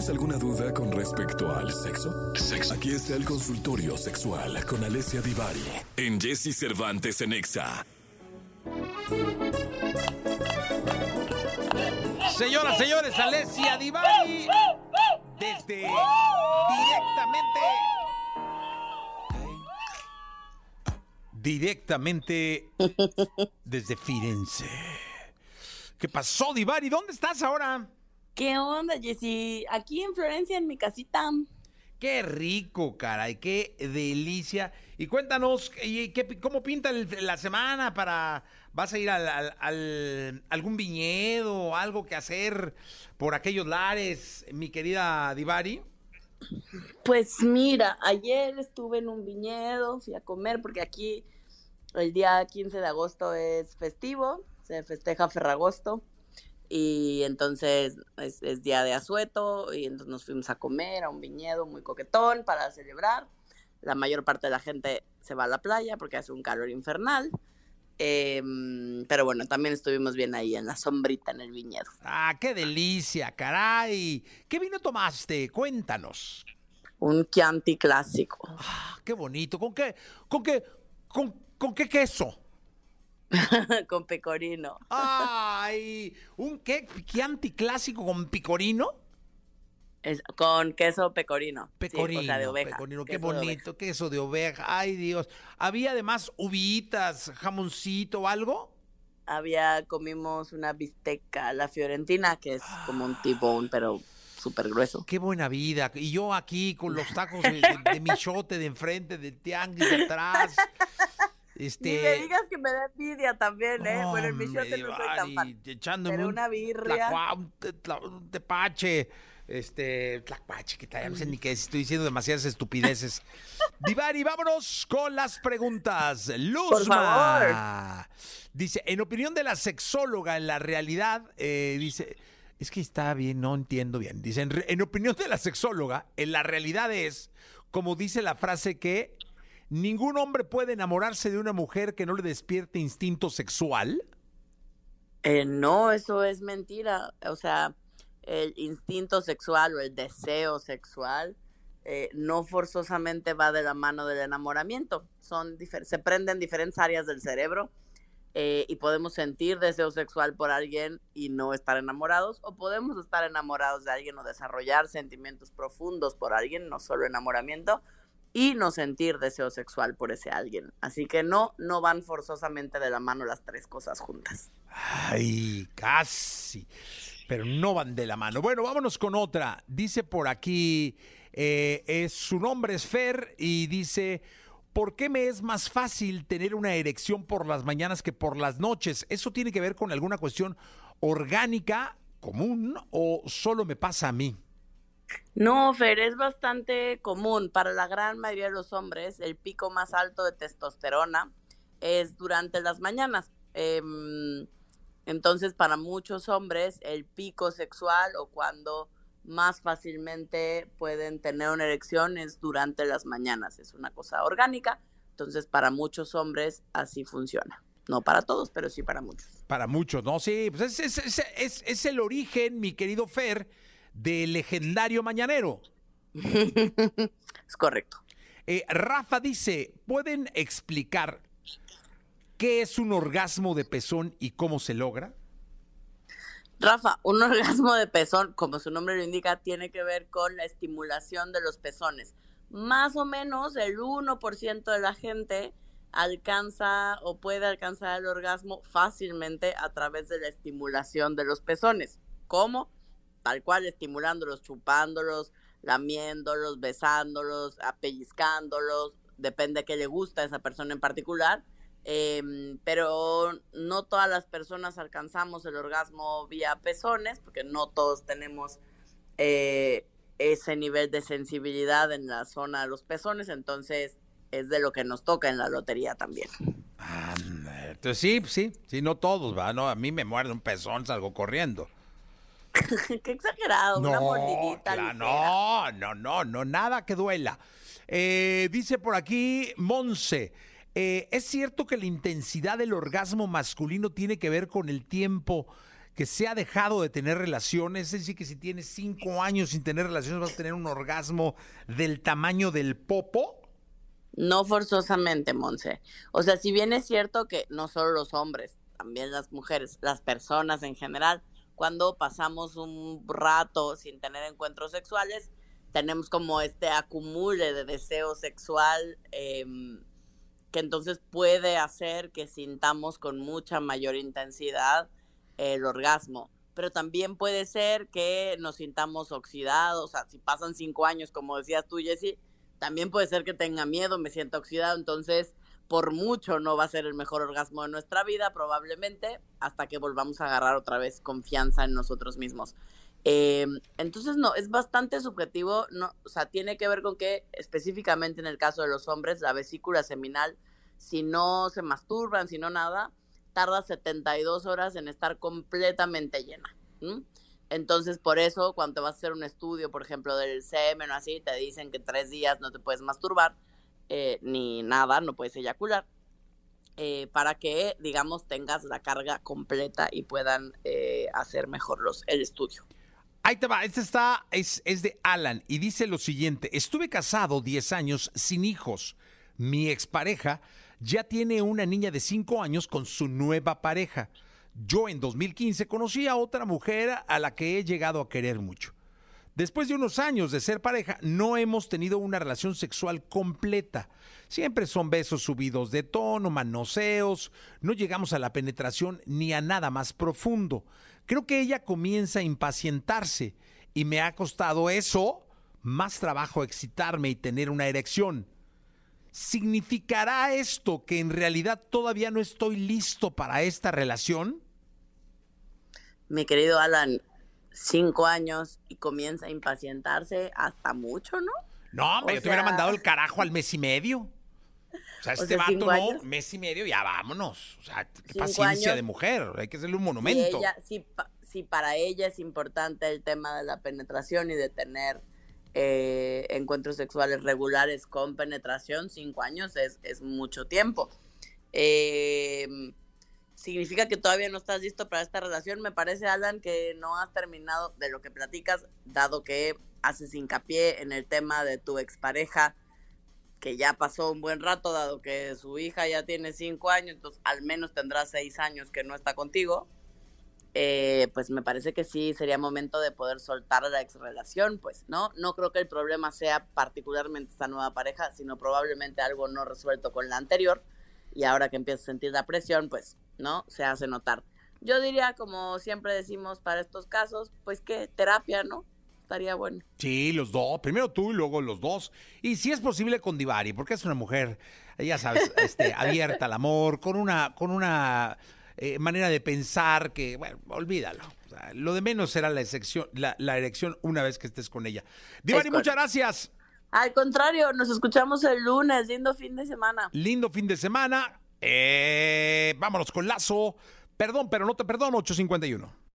¿Tienes alguna duda con respecto al sexo? Aquí está el consultorio sexual con Alessia Divari en Jesse Cervantes en Exa. Señoras, señores, Alessia Divari desde directamente directamente desde Firenze. ¿Qué pasó, Divari? ¿Dónde estás ahora? ¿Qué onda, Jessy? Aquí en Florencia, en mi casita. Qué rico, caray, qué delicia. Y cuéntanos, ¿y qué- ¿cómo pinta el- la semana para... ¿Vas a ir al, al- al- algún viñedo o algo que hacer por aquellos lares, mi querida Divari? Pues mira, ayer estuve en un viñedo, fui a comer porque aquí el día 15 de agosto es festivo, se festeja Ferragosto y entonces es, es día de asueto y entonces nos fuimos a comer a un viñedo muy coquetón para celebrar. La mayor parte de la gente se va a la playa porque hace un calor infernal. Em, pero bueno, también estuvimos bien ahí en la sombrita en el viñedo. Ah, qué delicia, caray. ¿Qué vino tomaste? Cuéntanos. Un Chianti clásico. Ah, qué bonito. ¿Con qué? ¿Con qué? ¿Con, con qué queso? con pecorino. Ay, un qué Chianti clásico con picorino. Es, con queso pecorino. Sí, Pecorino, o sea, de oveja. pecorino, qué queso bonito, queso de oveja. Ay, Dios. ¿Había además uvitas, jamoncito o algo? Había, comimos una bisteca, la fiorentina, que es como un tibón, pero súper grueso. Qué buena vida. Y yo aquí con los tacos de, de, de michote de enfrente, de tianguis de atrás. Este, Ni me digas que me da envidia también, ¿eh? bueno, el hombre, michote no soy tan fan. Divari, echándome Pero un una birria. un, tepache, este, tlacuache, que ya no sé ni qué es, estoy diciendo demasiadas estupideces. Divari, vámonos con las preguntas. Luzma. Dice, en opinión de la sexóloga, en la realidad, eh, dice, es que está bien, no entiendo bien. Dice, en, en opinión de la sexóloga, en la realidad es, como dice la frase que ningún hombre puede enamorarse de una mujer que no le despierte instinto sexual. Eh, no, eso es mentira. O sea, el instinto sexual o el deseo sexual eh, no forzosamente va de la mano del enamoramiento. Son se prenden diferentes áreas del cerebro eh, y podemos sentir deseo sexual por alguien y no estar enamorados, o podemos estar enamorados de alguien o desarrollar sentimientos profundos por alguien, no solo enamoramiento, y no sentir deseo sexual por ese alguien. Así que no, no van forzosamente de la mano las tres cosas juntas. Ay, casi. Pero no van de la mano. Bueno, vámonos con otra. Dice por aquí, eh, es, su nombre es Fer y dice, ¿por qué me es más fácil tener una erección por las mañanas que por las noches? ¿Eso tiene que ver con alguna cuestión orgánica común o solo me pasa a mí? No, Fer, es bastante común. Para la gran mayoría de los hombres, el pico más alto de testosterona es durante las mañanas. Em, entonces, para muchos hombres, el pico sexual o cuando más fácilmente pueden tener una erección es durante las mañanas. Es una cosa orgánica. Entonces, para muchos hombres así funciona. No para todos, pero sí para muchos. Para muchos, ¿no? Sí, pues es, el origen, mi querido Fer, del legendario mañanero. es correcto. Eh, Rafa dice, ¿pueden explicar qué es un orgasmo de pezón y cómo se logra? Rafa, un orgasmo de pezón, como su nombre lo indica, tiene que ver con la estimulación de los pezones. Más o menos el 1% de la gente alcanza o puede alcanzar el orgasmo fácilmente a través de la estimulación de los pezones. ¿Cómo? Tal cual, estimulándolos, chupándolos, lamiéndolos, besándolos, apellizcándolos, depende qué le gusta a esa persona en particular. Em, pero no todas las personas alcanzamos el orgasmo vía pezones, porque no todos tenemos eh, ese nivel de sensibilidad en la zona de los pezones, entonces es de lo que nos toca en la lotería también. Entonces sí, sí, sí, no todos, va, no, a mí me muerde un pezón, salgo corriendo. Qué exagerado, una mordidita. no, no, no, no, nada que duela. Eh, dice por aquí Monse, eh, ¿es cierto que la intensidad del orgasmo masculino tiene que ver con el tiempo que se ha dejado de tener relaciones, es decir, que si tienes cinco años sin tener relaciones vas a tener un orgasmo del tamaño del popo. No forzosamente, Monse. O sea, si bien es cierto que no solo los hombres, también las mujeres, las personas en general, cuando pasamos un rato sin tener encuentros sexuales, tenemos como este acumule de deseo sexual em, que entonces puede hacer que sintamos con mucha mayor intensidad el orgasmo. Pero también puede ser que nos sintamos oxidados, o sea, si pasan cinco años, como decías tú, Jessy, también puede ser que tenga miedo, me sienta oxidado, entonces por mucho no va a ser el mejor orgasmo de nuestra vida, probablemente, hasta que volvamos a agarrar otra vez confianza en nosotros mismos. Eh, entonces, no, es bastante subjetivo, no, o sea, tiene que ver con que específicamente en el caso de los hombres, la vesícula seminal, si no se masturban, si no nada, tarda 72 horas en estar completamente llena. Entonces, por eso, cuando te vas a hacer un estudio, por ejemplo, del semen o así, te dicen que tres días no te puedes masturbar, eh, ni nada, no puedes eyacular. Eh, para que, digamos, tengas la carga completa y puedan hacer mejor los, el estudio. Ahí te va, este está, es, es de Alan y dice lo siguiente, estuve casado 10 años sin hijos. Mi expareja ya tiene una niña de 5 años con su nueva pareja. Yo en 2015 conocí a otra mujer a la que he llegado a querer mucho. Después de unos años de ser pareja, no hemos tenido una relación sexual completa. Siempre son besos subidos de tono, manoseos, no llegamos a la penetración ni a nada más profundo. Creo que ella comienza a impacientarse y me ha costado eso más trabajo excitarme y tener una erección. ¿Significará esto que en realidad todavía no estoy listo para esta relación? Mi querido Alan, cinco años y comienza a impacientarse hasta mucho, ¿no? No, me yo te hubiera mandado el carajo al mes y medio. O sea, este vato no, mes y medio, ya vámonos. O sea, qué paciencia de mujer, hay que hacerle un monumento. Si, para ella es importante el tema de la penetración y de tener eh, encuentros sexuales regulares con penetración, cinco años es, es mucho tiempo. Em, ¿Significa que todavía no estás listo para esta relación? Me parece, Alan, que no has terminado de lo que platicas, dado que haces hincapié en el tema de tu expareja que ya pasó un buen rato, dado que su hija ya tiene cinco años, entonces al menos tendrá seis años que no está contigo, eh, pues me parece que sí sería momento de poder soltar la ex relación, pues, ¿no? No creo que el problema sea particularmente esta nueva pareja, sino probablemente algo no resuelto con la anterior, y ahora que empieza a sentir la presión, pues, ¿no? Se hace notar. Yo diría, como siempre decimos para estos casos, pues que terapia, ¿no? estaría bueno. Sí, los dos. Primero tú y luego los dos. Y si es posible con Divari, porque es una mujer, ya sabes, este, abierta al amor, con una, con una eh, manera de pensar que, bueno, olvídalo. lo de menos será la, excepción, la, erección una vez que estés con ella. Divari, muchas gracias. Al contrario, nos escuchamos el lunes. Lindo fin de semana. Lindo fin de semana. Eh, vámonos con Lazo. Perdón, pero no te perdono, 851.